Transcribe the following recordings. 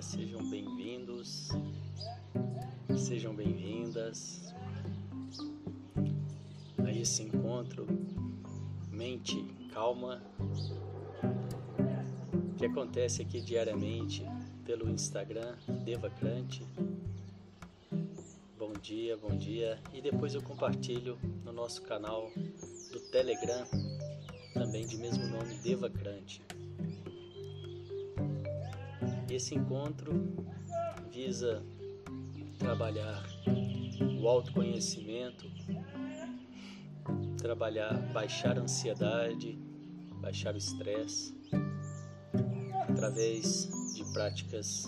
Sejam bem-vindos, sejam bem-vindas a esse encontro mente calma que acontece aqui diariamente pelo Instagram Devacrante. Bom dia, bom dia. E depois eu compartilho no nosso canal do Telegram, também de mesmo nome Devacrante. Esse encontro visa trabalhar o autoconhecimento, trabalhar, baixar a ansiedade, baixar o estresse, através de práticas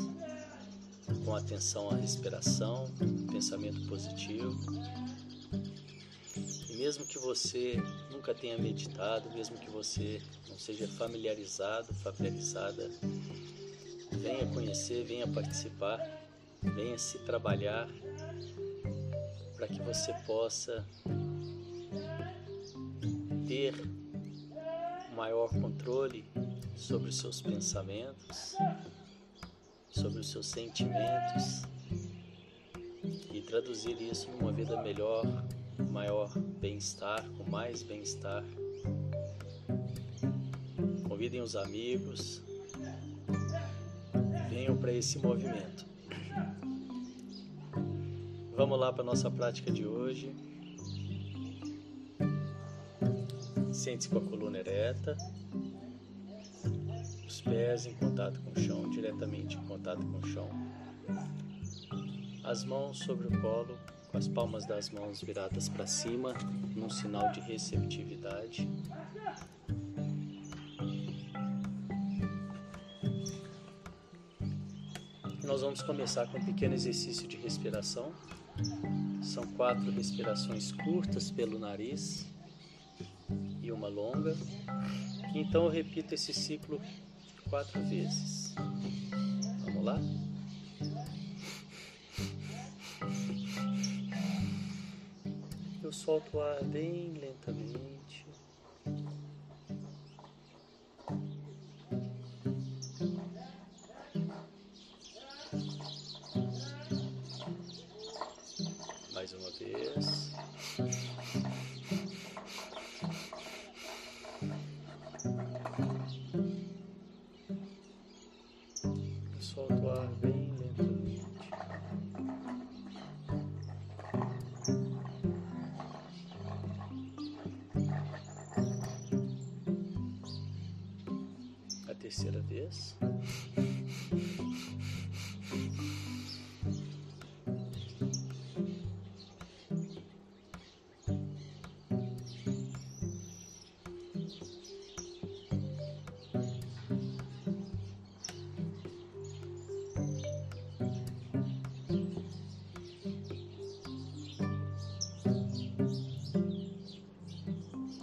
com atenção à respiração, pensamento positivo. E mesmo que você nunca tenha meditado, mesmo que você não seja familiarizado, familiarizada, venha conhecer, venha participar, venha se trabalhar para que você possa ter maior controle sobre os seus pensamentos, sobre os seus sentimentos e traduzir isso numa vida melhor, maior bem-estar, com mais bem-estar. Convidem os amigos, venham para esse movimento. Vamos lá para a nossa prática de hoje. Sente-se com a coluna ereta pés em contato com o chão, diretamente em contato com o chão. As mãos sobre o colo, com as palmas das mãos viradas para cima, num sinal de receptividade. Nós vamos começar com um pequeno exercício de respiração. São quatro respirações curtas pelo nariz e uma longa. Então eu repito esse ciclo quatro vezes. Vamos lá? Eu solto o ar bem lentamente.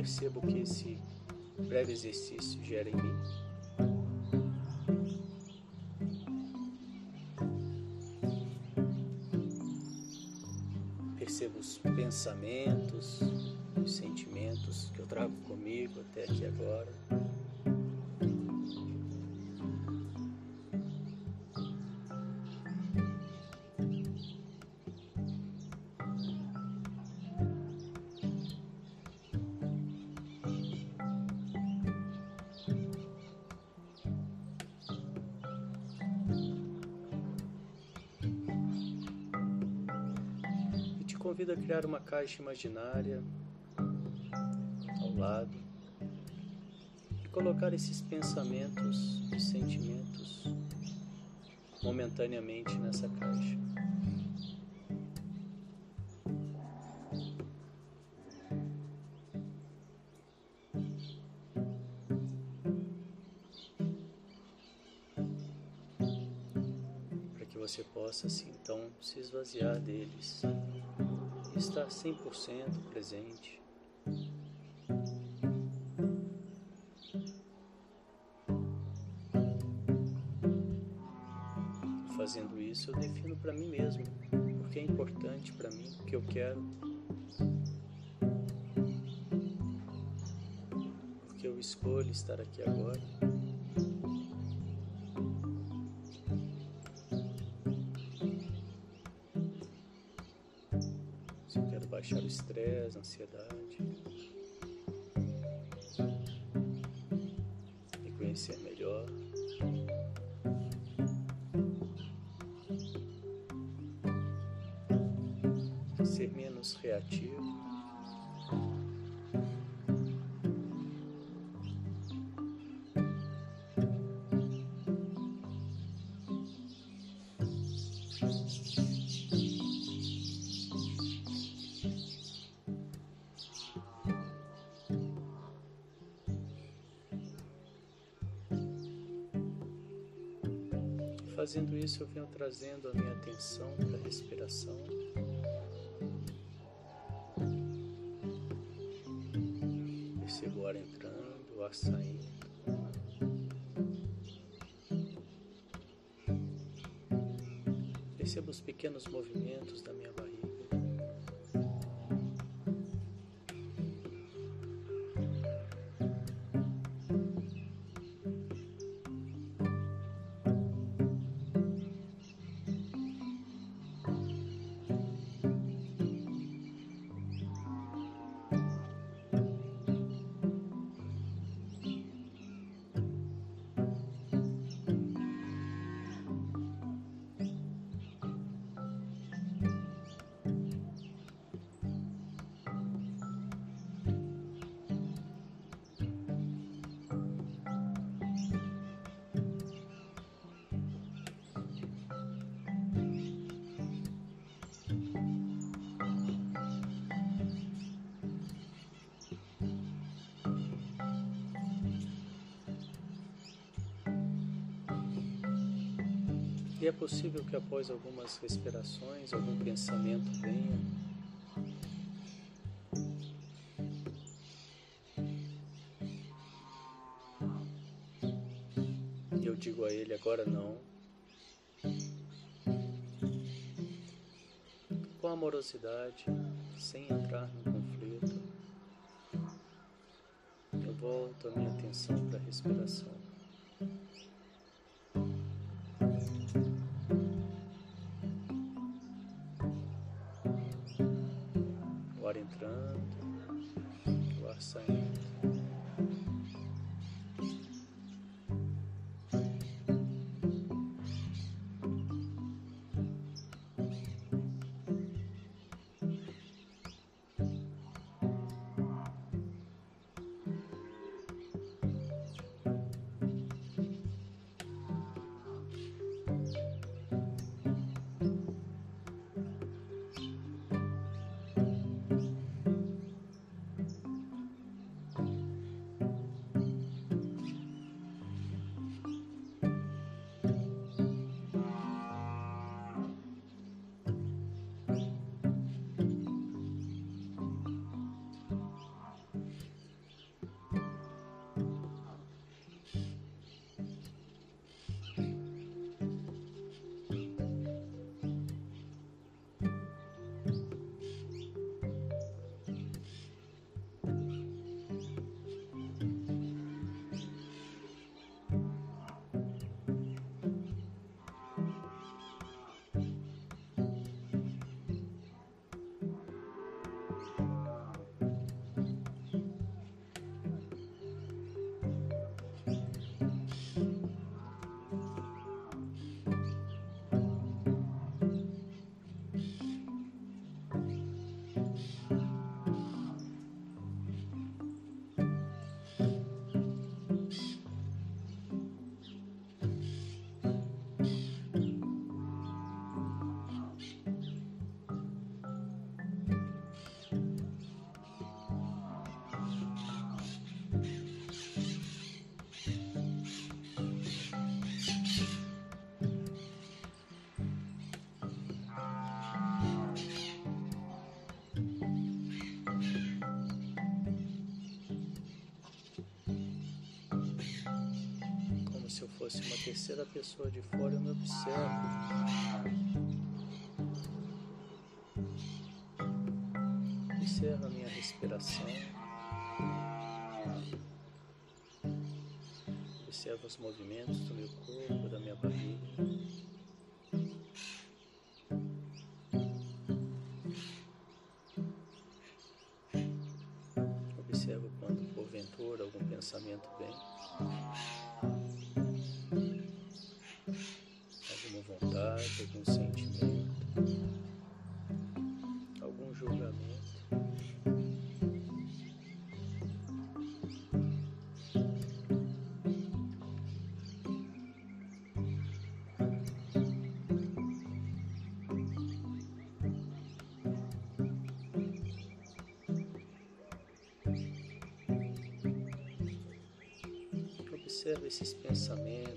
Percebo que esse breve exercício gera em mim percebo os pensamentos, os sentimentos que eu trago comigo até aqui agora. Convido a criar uma caixa imaginária ao lado colocar esses pensamentos e sentimentos momentaneamente nessa caixa. Para que você possa assim então se esvaziar deles e estar 100% presente. fazendo isso, eu defino para mim mesmo o que é importante para mim, o que eu quero, porque eu escolho estar aqui agora. Baixar o estresse, a ansiedade, me conhecer melhor. ser menos reativo. Fazendo isso, eu venho trazendo a minha atenção para a respiração. Percebo o ar entrando, o ar saindo. Percebo os pequenos movimentos da minha é possível que após algumas respirações, algum pensamento venha. E eu digo a ele agora não. Com amorosidade, sem entrar no conflito, eu volto a minha atenção para a respiração. Fosse uma terceira pessoa de fora, eu me observo. Observo a minha respiração. Observo os movimentos do meu corpo, da minha barriga. Esses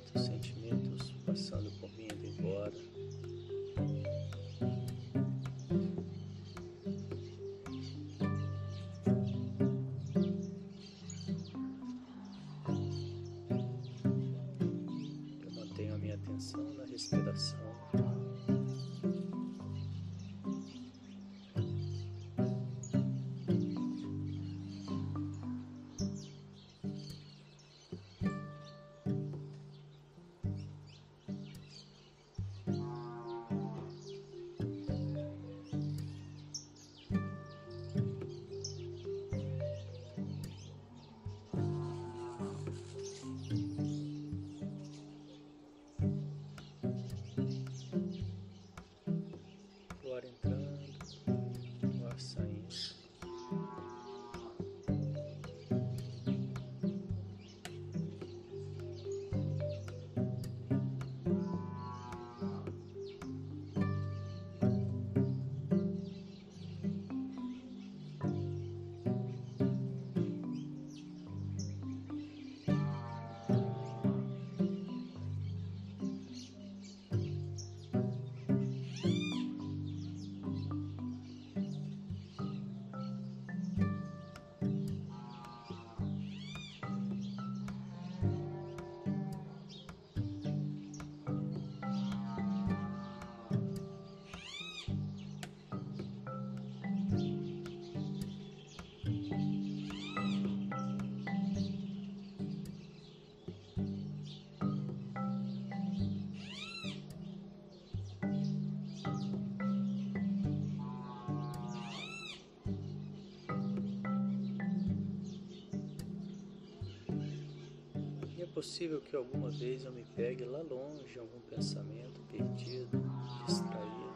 possível que alguma vez eu me pegue lá longe, algum pensamento perdido, distraído.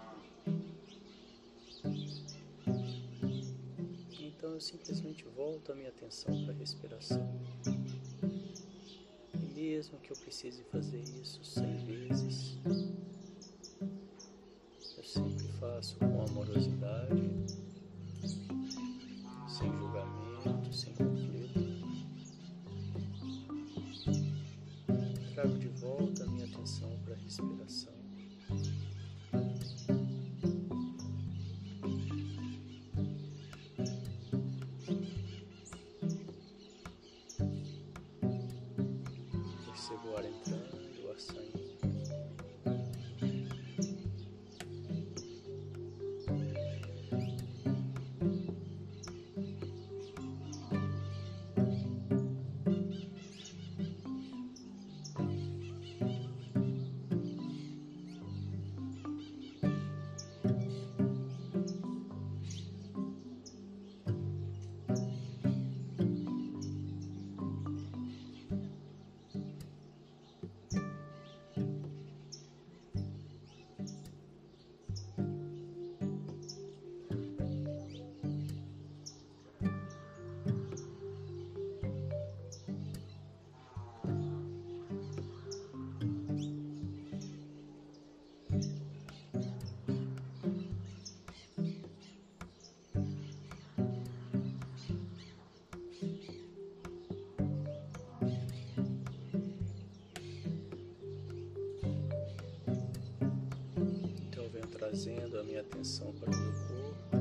Então eu simplesmente volto a minha atenção para a respiração. E mesmo que eu precise fazer isso cem vezes, eu sempre faço com amorosidade, trazendo a minha atenção para o meu corpo,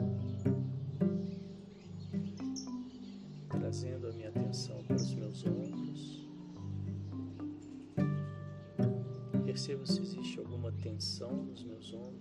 trazendo a minha atenção para os meus ombros, Perceba se existe alguma tensão nos meus ombros.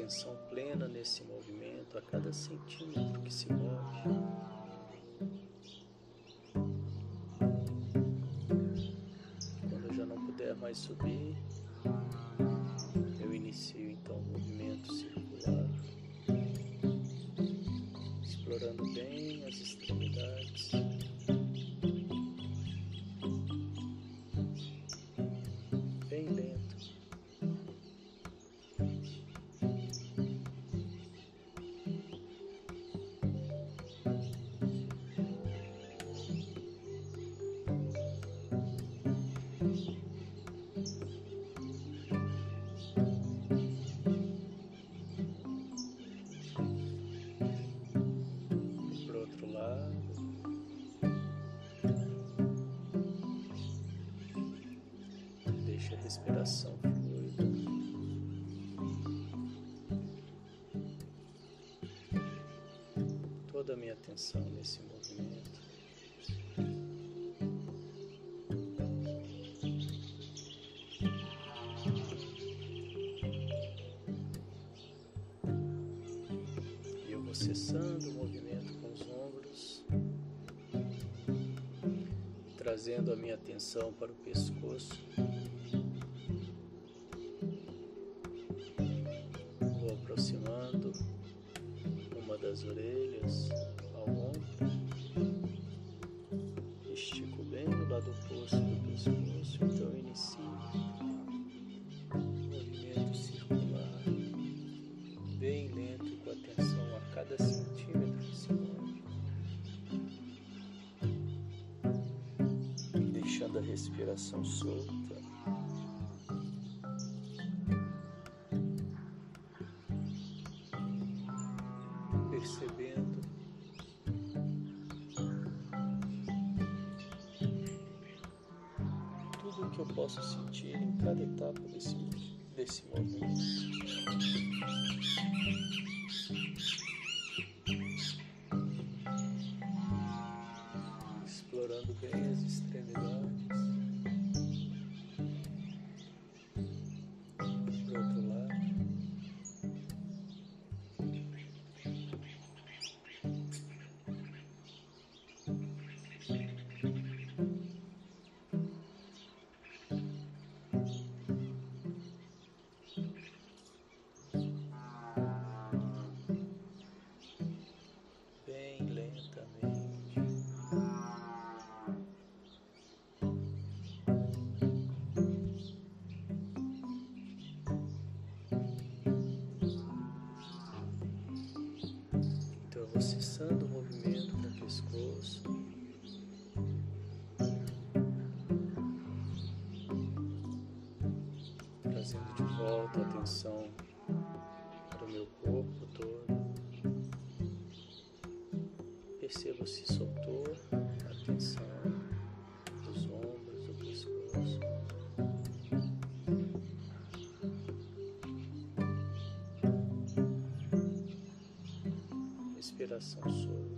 Atenção plena nesse movimento, a cada centímetro que se move. Quando já não puder mais subir, eu inicio então o movimento circular, explorando bem as extremidades. Trazendo a minha atenção para o pescoço. das orelhas ao ombro. Estico bem no lado oposto do pescoço, então inicio a respiração pescoço. Trazendo de volta a atenção para o meu corpo todo. Perceba se soltou a atenção dos ombros, do pescoço. respiração solta.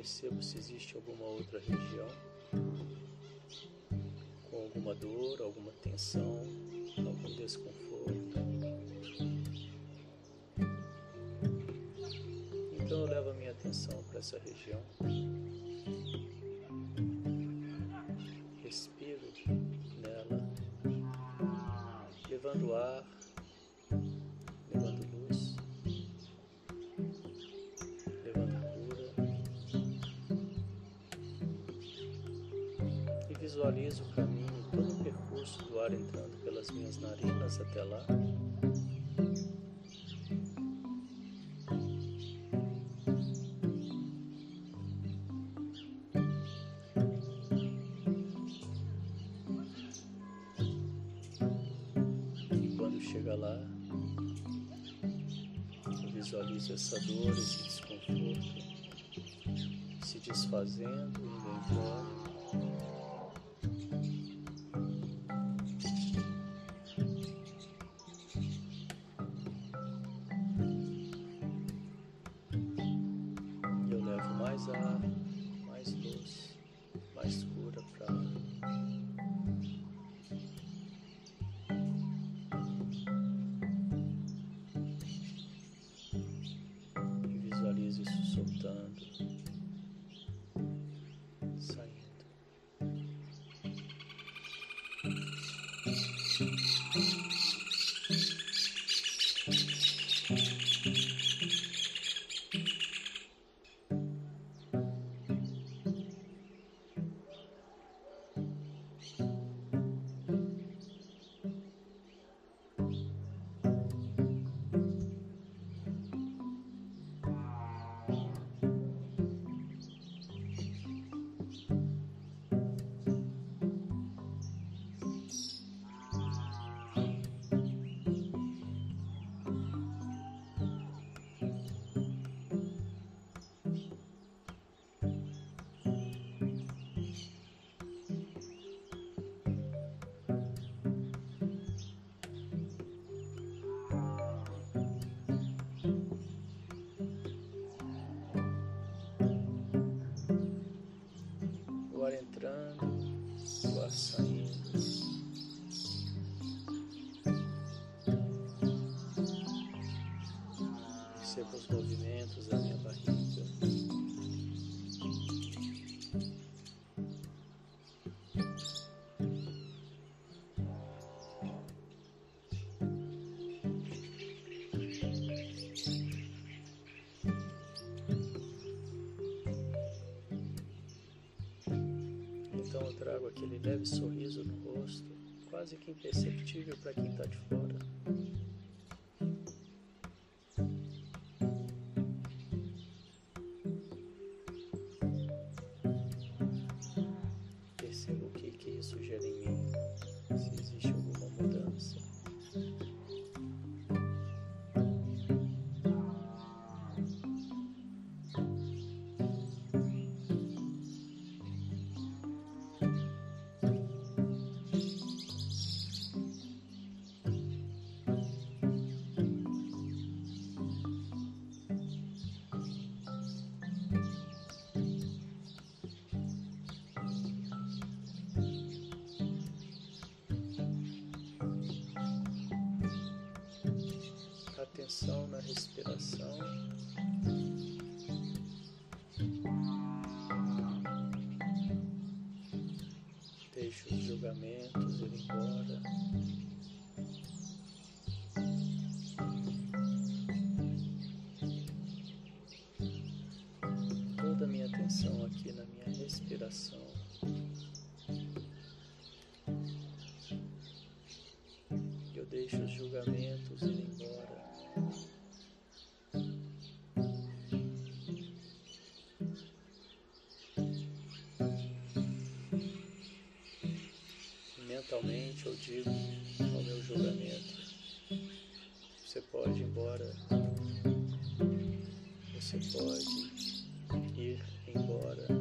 Percebo se existe alguma outra região com alguma dor, alguma tensão, algum desconforto. Então eu levo a minha atenção para essa região. Respiro nela, levando ar, visualizo o caminho, todo o percurso do ar entrando pelas minhas narinas até lá. sometimes. Trago atenção na respiração. Deixe os julgamentos ir embora. Mentalmente eu digo ao meu julgamento: você pode ir embora, você pode ir embora.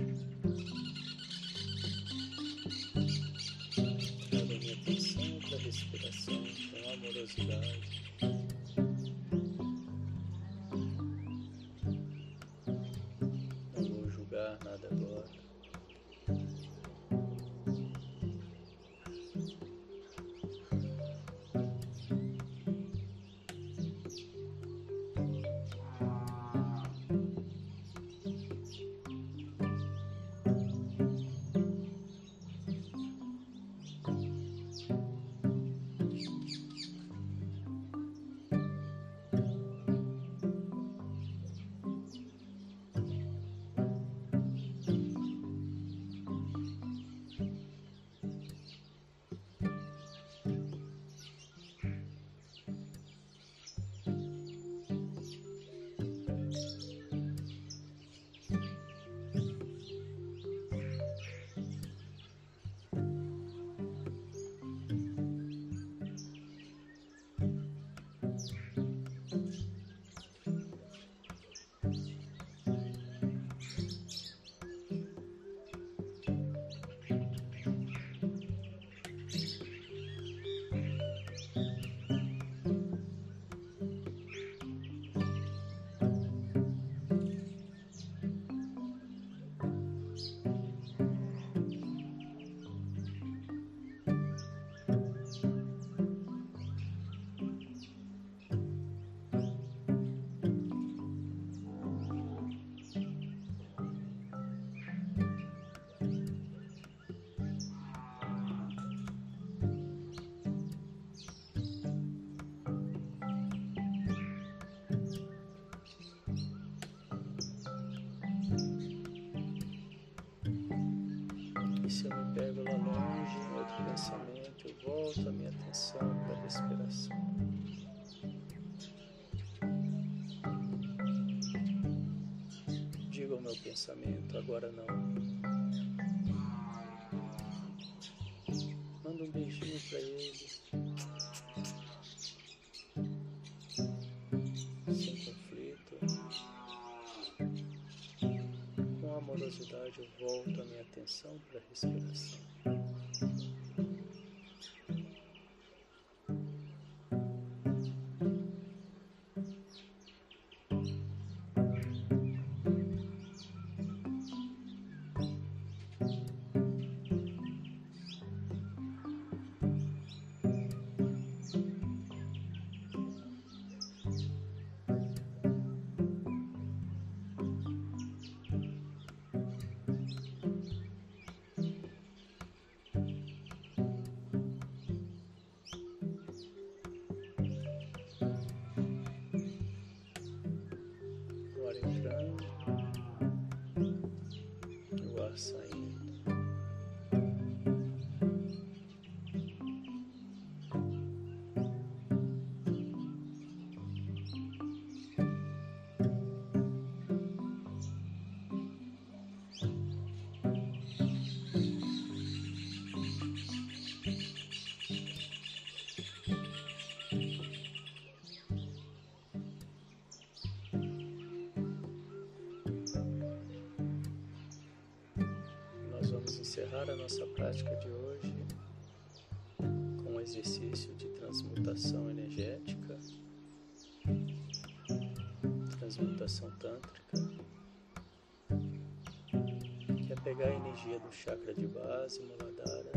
Pensamento, agora não. Manda um beijinho para ele. Sem conflito. Com amorosidade eu volto a minha atenção para a respiração. Nossa prática de hoje com um exercício de transmutação energética, transmutação tântrica, que é pegar a energia do chakra de base, Muladhara,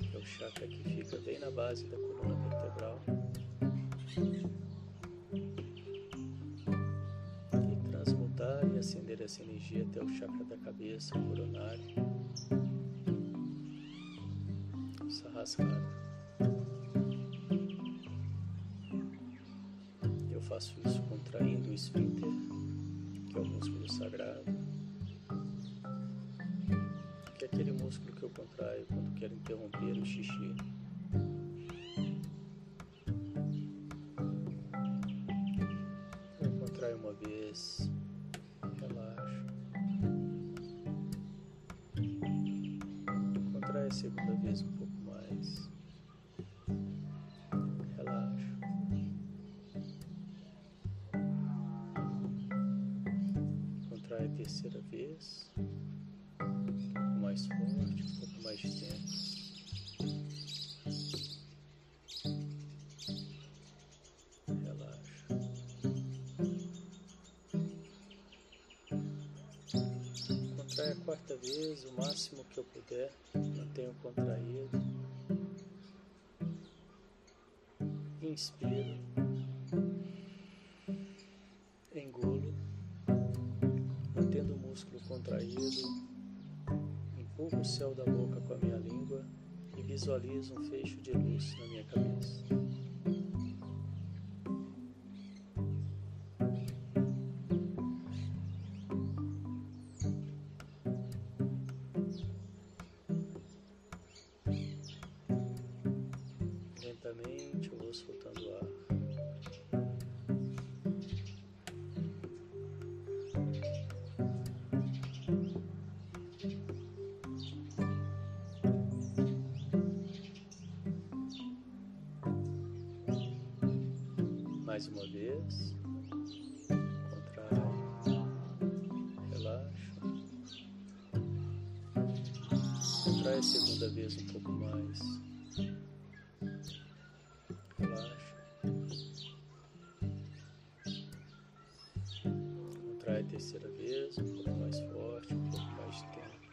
que é o chakra que fica bem na base da coluna vertebral. Acender essa energia até o chakra da cabeça, coronário, Sahasrara. Eu faço isso contraindo o esfíncter, que é o músculo sagrado, que é aquele músculo que eu contraio quando quero interromper o xixi. Uma vez. Contrai a quarta vez, o máximo que eu puder mantenho contraído. Inspiro. Engulo. Mantendo o músculo contraído. Empurro o céu da boca com a minha língua e visualizo um fecho de luz na minha cabeça. Terceira vez, um pouco mais forte, um pouco mais tempo.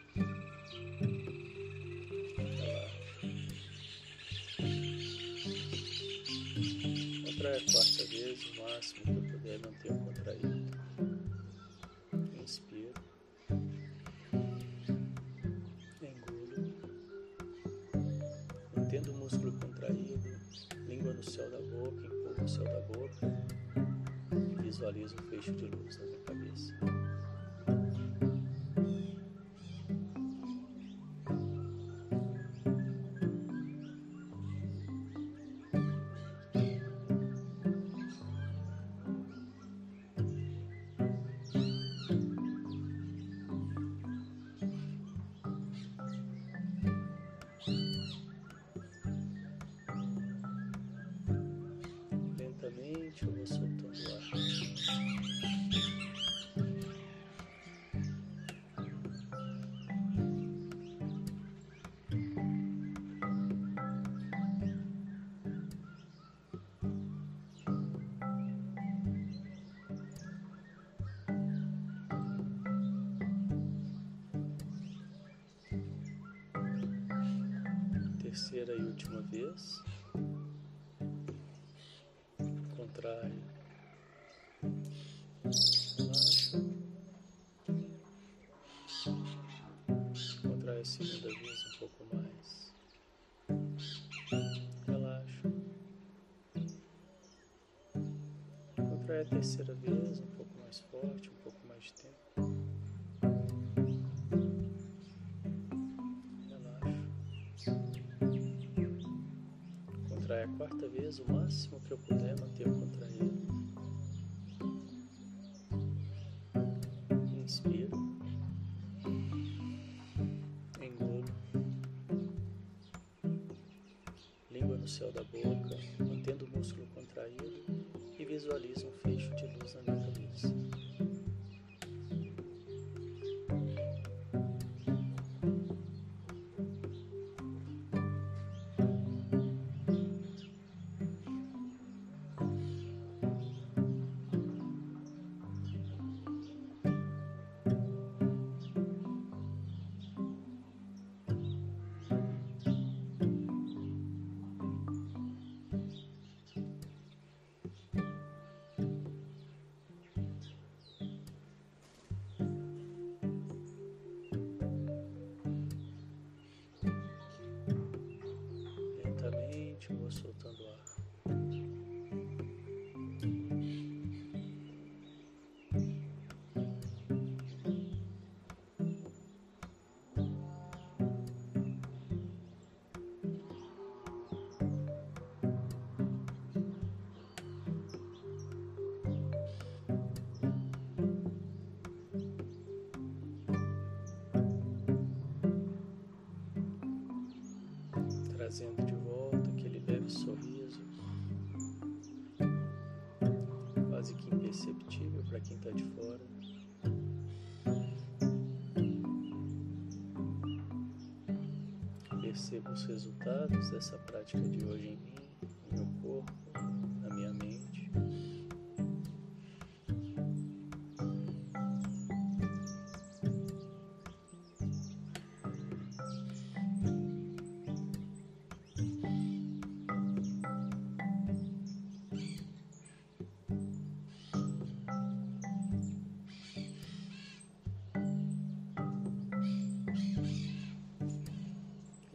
Contrai a quarta vez, o máximo que eu puder manter o contraído. Visualizo um fecho de luz na minha cabeça. Terceira e última vez. Contrai. Relaxa. Contrai a segunda vez um pouco mais. Relaxa. Contrai a terceira vez um pouco mais forte, um pouco mais de tempo. Quarta vez, o máximo que eu puder manter o contraído. Trazendo de volta aquele leve sorriso, quase que imperceptível para quem está de fora. Percebo os resultados dessa prática de hoje em mim,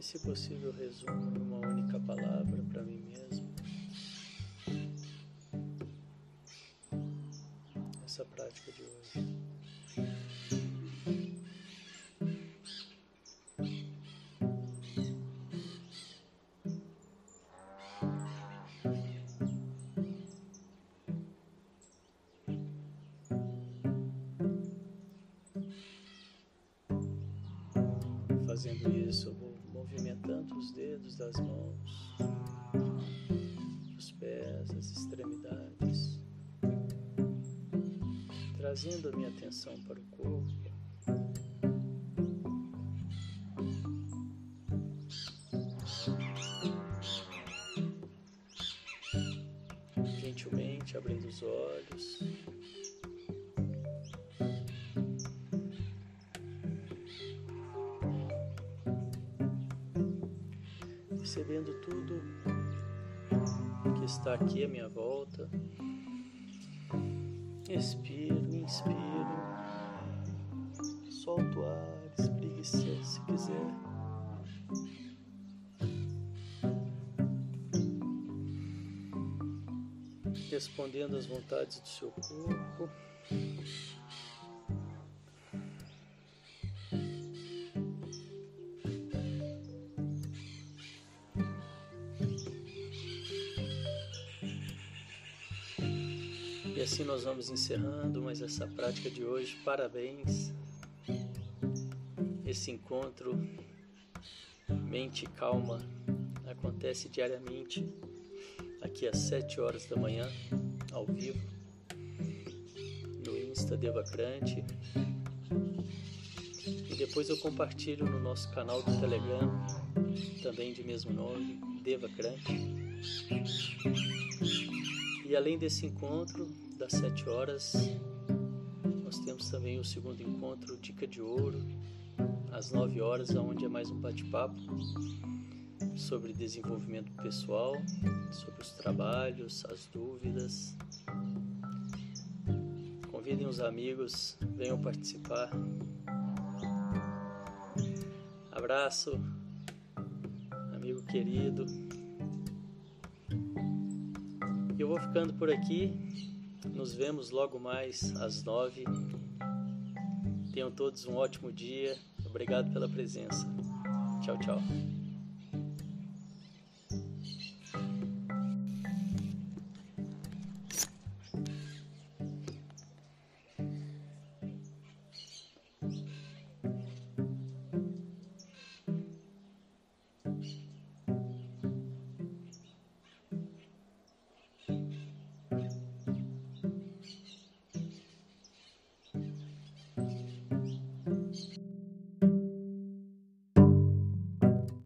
Se possível, resumo numa única palavra para mim mesmo. Essa prática de hoje. Fazendo isso, dedos das mãos, os pés, as extremidades, trazendo a minha atenção para o corpo. Gentilmente abrindo os olhos. Percebendo tudo que está aqui à minha volta. Expiro, inspiro, solto o ar, espreguiça se quiser. Respondendo às vontades do seu corpo. Assim nós vamos encerrando mais essa prática de hoje. Parabéns. Esse encontro mente calma acontece diariamente aqui às 7 horas da manhã, ao vivo, no Insta Devacrante. E depois eu compartilho no nosso canal do Telegram, também de mesmo nome, Devacrante. E além desse encontro, das 7 horas, nós temos também o segundo encontro Dica de Ouro, às 9 horas, onde é mais um bate-papo sobre desenvolvimento pessoal, sobre os trabalhos, as dúvidas. Convidem os amigos, venham participar. Abraço, amigo querido. Eu vou ficando por aqui. Nos vemos logo mais às nove. Tenham todos um ótimo dia. Obrigado pela presença. Tchau, tchau.